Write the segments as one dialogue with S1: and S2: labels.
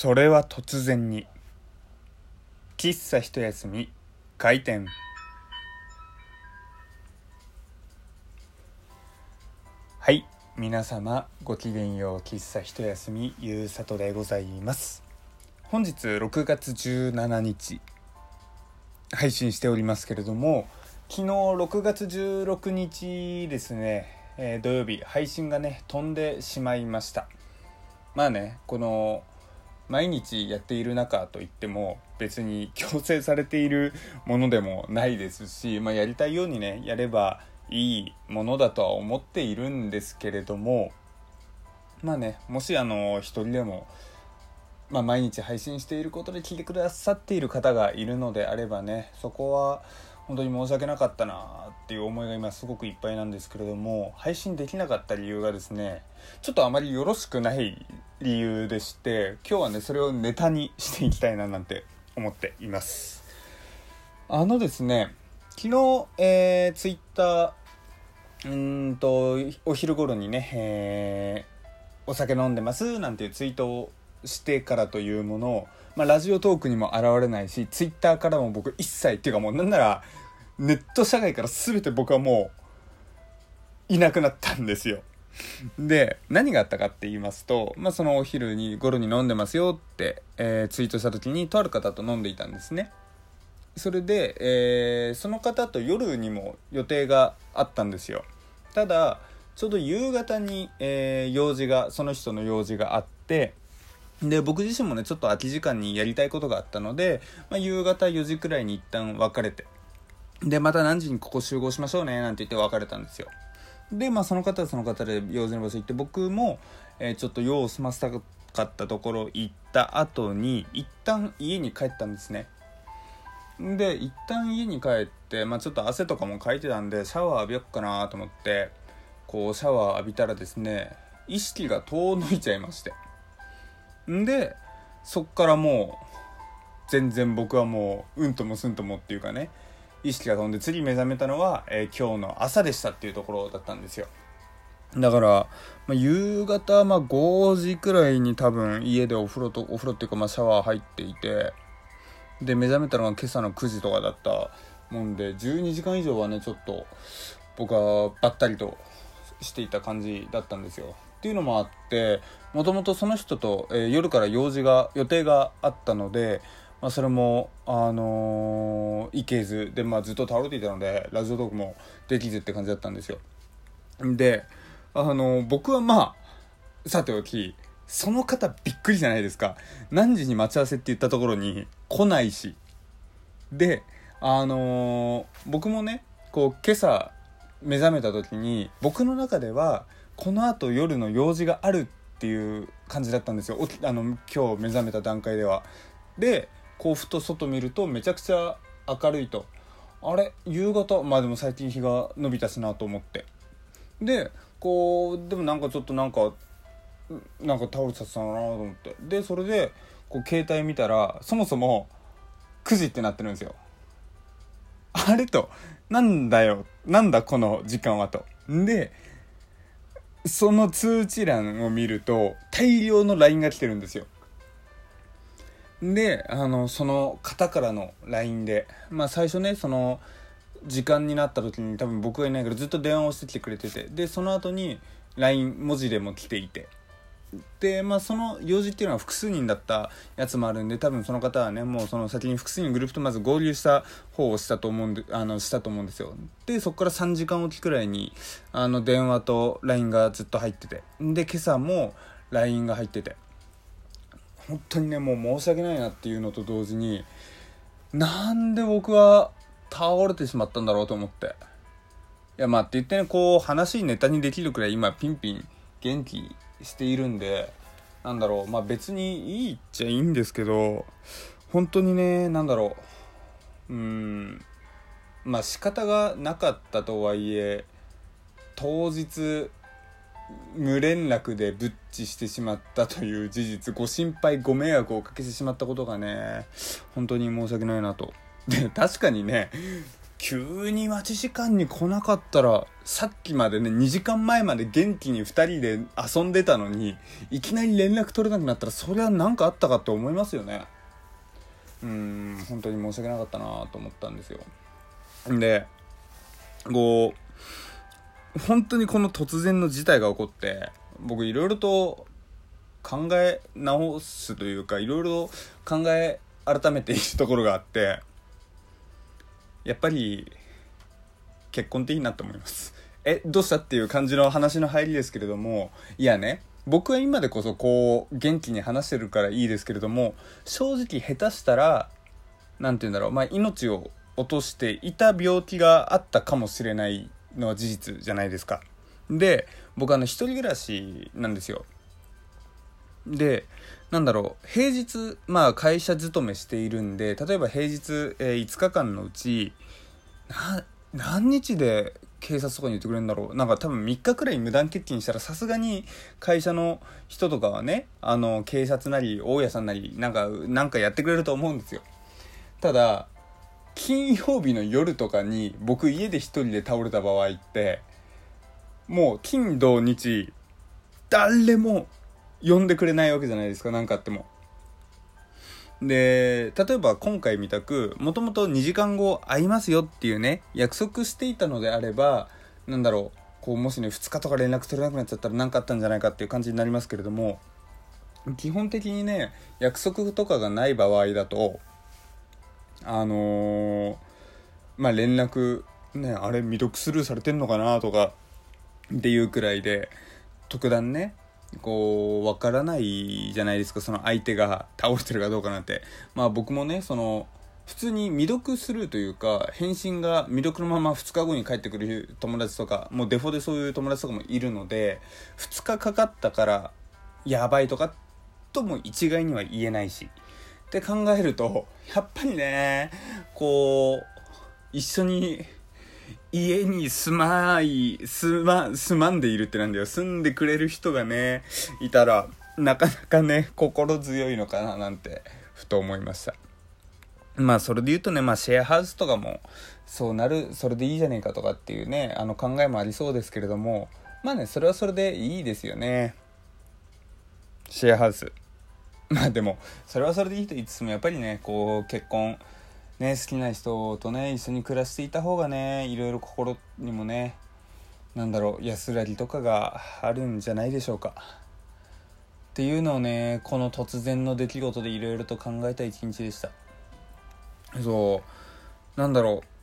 S1: それは突然に。喫茶一休み。開店。はい。皆様ごきげんよう。喫茶一休み。ゆうさとでございます。本日6月17日。配信しておりますけれども昨日6月16日ですね、えー土曜日。配信がね飛んでしまいました。まあねこの毎日やっている中といっても別に強制されているものでもないですし、まあ、やりたいようにねやればいいものだとは思っているんですけれどもまあねもしあの一人でも、まあ、毎日配信していることで聞いてくださっている方がいるのであればねそこは本当に申し訳なかったなっていう思いが今すごくいっぱいなんですけれども配信できなかった理由がですねちょっとあまりよろしくない理由でして今日はねそれをネタにしていきたいななんて思っています。あのですね昨日、えー、ツイッターうーんとお昼頃にね、えーお酒飲んでますなんていうツイートをしてからというものを、まあ、ラジオトークにも現れないしツイッターからも僕一切っていうかもうなんならネット社会から全て僕はもういなくなったんですよ。で何があったかって言いますと、まあ、そのお昼に頃に飲んでますよって、えーツイートした時にとある方と飲んでいたんですね。それで、えーその方と夜にも予定があったんですよ。ただちょうど夕方に、えー用事がその人の用事があってで僕自身もねちょっと空き時間にやりたいことがあったので、まあ、夕方4時くらいに一旦別れて。でまた何時にここ集合しましょうねなんて言って別れたんですよ。でまあその方はその方で用事の場所行って僕も、えーちょっと用を済ませたかったところ行った後に一旦家に帰ったんですね。で一旦家に帰って、まあ、ちょっと汗とかもかいてたんでシャワー浴びよっかなと思ってこうシャワー浴びたらですね意識が遠のいちゃいまして。んでそっからもう全然僕はもううんともすんともっていうかね意識が飛んで次目覚めたのは、えー今日の朝でしたっていうところだったんですよ。だから、まあ、夕方、まあ、5時くらいに多分家でお風呂とお風呂っていうか、まあ、シャワー入っていてで目覚めたのが今朝の9時とかだったもんで12時間以上はねちょっと僕はばったりとしていた感じだったんですよ。っていうのもあってもともとその人と、えー夜から用事が予定があったので、まあ、それも、あのー行けずで、まあ、ずっと倒れていたのでラジオトークもできずって感じだったんですよ。で、あのー僕はまあさておきその方びっくりじゃないですか。何時に待ち合わせって言ったところに来ないし。であのー僕もねこう今朝目覚めた時に僕の中ではこのあと夜の用事があるっていう感じだったんですよ。あの今日目覚めた段階では。でこうふと外見るとめちゃくちゃ明るいと。あれ？夕方？まあでも最近日が伸びたしなと思って。でこうでもなんかちょっとなんかなんか倒れちゃったなと思って。でそれでこう携帯見たらそもそも9時ってなってるんですよ。あれとなんだよ？なんだこの時間はと。でその通知欄を見ると大量の LINE が来てるんですよ。であのその方からの LINE でまあ最初ねその時間になった時に多分僕がいないからずっと電話をしてきてくれててでその後に LINE 文字でも来ていて。でまあその用事っていうのは複数人だったやつもあるんで多分その方はねもうその先に複数人グループとまず合流した方をしたと思うんであのしたと思うんですよ。でそこから3時間おきくらいにあの電話と LINE がずっと入ってて。で今朝も LINE が入ってて。本当にねもう申し訳ないなっていうのと同時になんで僕は倒れてしまったんだろうと思って。いやまあって言ってねこう話ネタにできるくらい今ピンピン元気しているんでなんだろうまあ別にいいっちゃいいんですけど本当にねなんだろううーんまあ仕方がなかったとはいえ当日無連絡でブッチしてしまったという事実ご心配ご迷惑をおかけしてしまったことがね本当に申し訳ないなと。で確かにね急に待ち時間に来なかったらさっきまでね2時間前まで元気に2人で遊んでたのにいきなり連絡取れなくなったらそれは何かあったかって思いますよね。うん本当に申し訳なかったなと思ったんですよ。でこう本当にこの突然の事態が起こって僕いろいろと考え直すというかいろいろ考え改めているところがあってやっぱり結婚っていいなと思います。えどうしたっていう感じの話の入りですけれどもいやね僕は今でこそこう元気に話してるからいいですけれども正直下手したら何て言うんだろうまあ命を落としていた病気があったかもしれないのは事実じゃないですか。で僕あの一人暮らしなんですよ。でなんだろう平日まあ会社勤めしているんで例えば平日、えー、5日間のうち何日で警察とかに言ってくれるんだろう。なんか多分3日くらい無断欠勤したらさすがに会社の人とかはねあの警察なり大家さんなりなんかなんかやってくれると思うんですよ。ただ金曜日の夜とかに僕家で一人で倒れた場合ってもう金土日誰も呼んでくれないわけじゃないですか何かあっても。で例えば今回みたくもともと2時間後会いますよっていうね約束していたのであればなんだろうこうもしね2日とか連絡取れなくなっちゃったら何かあったんじゃないかっていう感じになりますけれども基本的にね約束とかがない場合だとあのー、まあ連絡ねあれ未読スルーされてんのかなとかっていうくらいで特段ねこうわからないじゃないですかその相手が倒れてるかどうかなんて。まあ僕もねその普通に未読するというか返信が未読のまま2日後に帰ってくる友達とかもうデフォでそういう友達とかもいるので2日かかったからやばいとかとも一概には言えないし。って考えるとやっぱりねこう一緒に家に住まい、住ま、住まんでいるってなんだよ。住んでくれる人がね、いたら、なかなかね、心強いのかななんて、ふと思いました。まあ、それで言うとね、まあ、シェアハウスとかも、そうなる、それでいいじゃねえかとかっていうね、あの考えもありそうですけれども、まあね、それはそれでいいですよね。シェアハウス。まあでも、それはそれでいいと言いつつも、やっぱりね、こう、結婚、ね、好きな人とね一緒に暮らしていた方がねいろいろ心にもねなんだろう安らぎとかがあるんじゃないでしょうか。っていうのをねこの突然の出来事でいろいろと考えた一日でした。そうなんだろう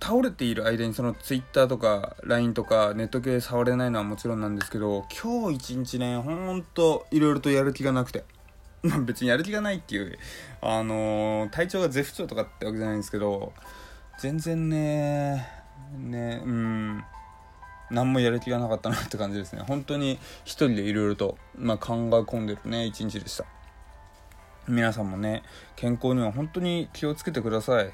S1: 倒れている間にその Twitter とか LINE とかネット系触れないのはもちろんなんですけど今日一日ねほんといろいろとやる気がなくて 別にやる気がないっていう、あのー、体調が絶不調とかってわけじゃないんですけど、全然ね、ね、うん、何もやる気がなかったなって感じですね。本当に一人でいろいろと、まあ、考え込んでるね、一日でした。皆さんもね、健康には本当に気をつけてください。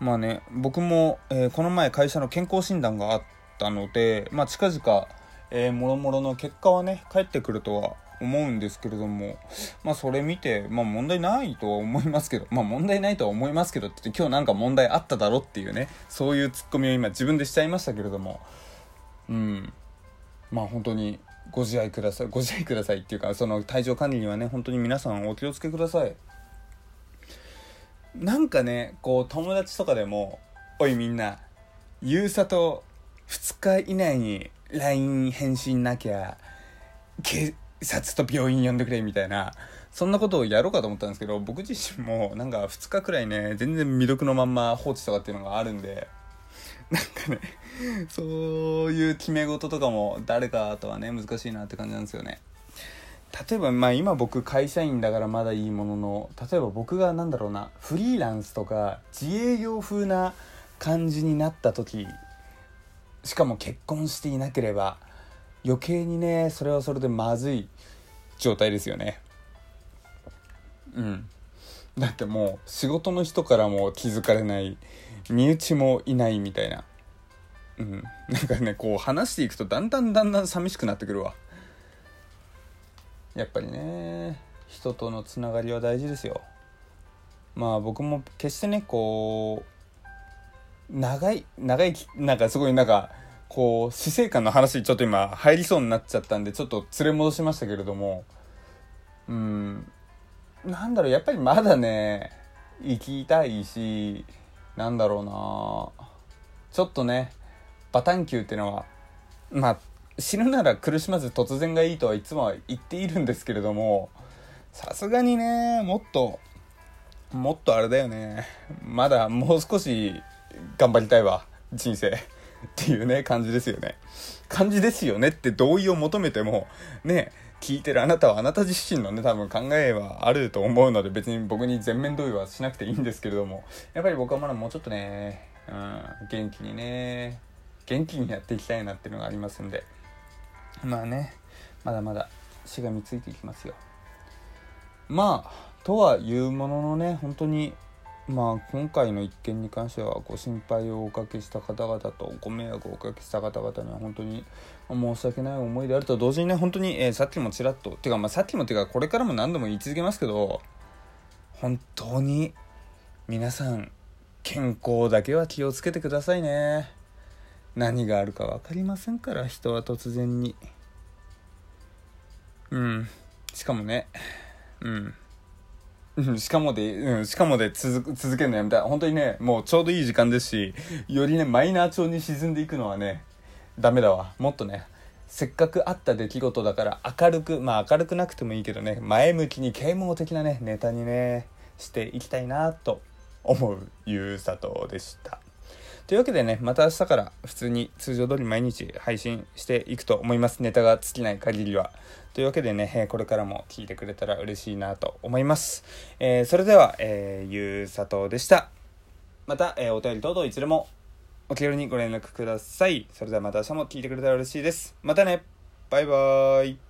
S1: まあね、僕も、えー、この前会社の健康診断があったので、まあ、近々、えー、もろもろの結果はね、返ってくるとは思うんですけれども、まあそれ見て、まあ問題ないとは思いますけど、まあ問題ないとは思いますけどって今日なんか問題あっただろっていうね、そういうツッコミを今自分でしちゃいましたけれども、うん、まあ本当にご自愛ください、ご自愛くださいっていうか、その体調管理にはね、本当に皆さんお気をつけください。なんかね、こう友達とかでも、おいみんな、ゆうさと2日以内に LINE 返信なきゃ、けさっと病院呼んでくれみたいなそんなことをやろうかと思ったんですけど僕自身もなんか2日くらいね全然未読のまんま放置とかっていうのがあるんでなんかねそういう決め事とかも誰かとはね難しいなって感じなんですよね。例えばまあ今僕会社員だからまだいいものの例えば僕が何だろうなフリーランスとか自営業風な感じになった時しかも結婚していなければ余計にねそれはそれでまずい状態ですよね。うん。だってもう仕事の人からも気づかれない身内もいないみたいな。うん。なんかねこう話していくとだんだんだんだん寂しくなってくるわ。やっぱりね人とのつながりは大事ですよ。まあ僕も決してねこう長い長いなんかすごいなんかこう死生観の話ちょっと今入りそうになっちゃったんでちょっと連れ戻しましたけれども。うん。なんだろうやっぱりまだね生きたいしなんだろうな。ちょっとねバタンキューっていうのはまあ死ぬなら苦しまず突然がいいとはいつもは言っているんですけれどもさすがにねもっともっとあれだよね。まだもう少し頑張りたいわ。人生。っていうね感じですよね。感じですよね。って同意を求めてもね聞いてるあなたはあなた自身のね多分考えはあると思うので別に僕に全面同意はしなくていいんですけれどもやっぱり僕はまだもうちょっとね、うん、元気にね元気にやっていきたいなっていうのがありますんでまあねまだまだしがみついていきますよ。まあとはいうもののね本当にまあ今回の一件に関してはご心配をおかけした方々とご迷惑をおかけした方々には本当に申し訳ない思いであると同時にね本当に、えー、さっきもちらっとてかまあさっきもてかこれからも何度も言い続けますけど本当に皆さん健康だけは気をつけてくださいね。何があるか分かりませんから人は突然に。うん。しかもね。うん。しかもで、うん、しかもで続続けるのやめた。本当にね、もうちょうどいい時間ですし、よりね、マイナー調に沈んでいくのはね、ダメだわ。もっとね、せっかくあった出来事だから明るく、まあ明るくなくてもいいけどね、前向きに啓蒙的なね、ネタにね、していきたいなと思うゆうさとでした。というわけでね、また明日から普通に通常通り毎日配信していくと思います。ネタが尽きない限りは。というわけでね、これからも聞いてくれたら嬉しいなと思います。えー、それでは、えー、ゆうさとでした。また、えー、お便り等々いつでもお気軽にご連絡ください。それではまた明日も聞いてくれたら嬉しいです。またねバイバーイ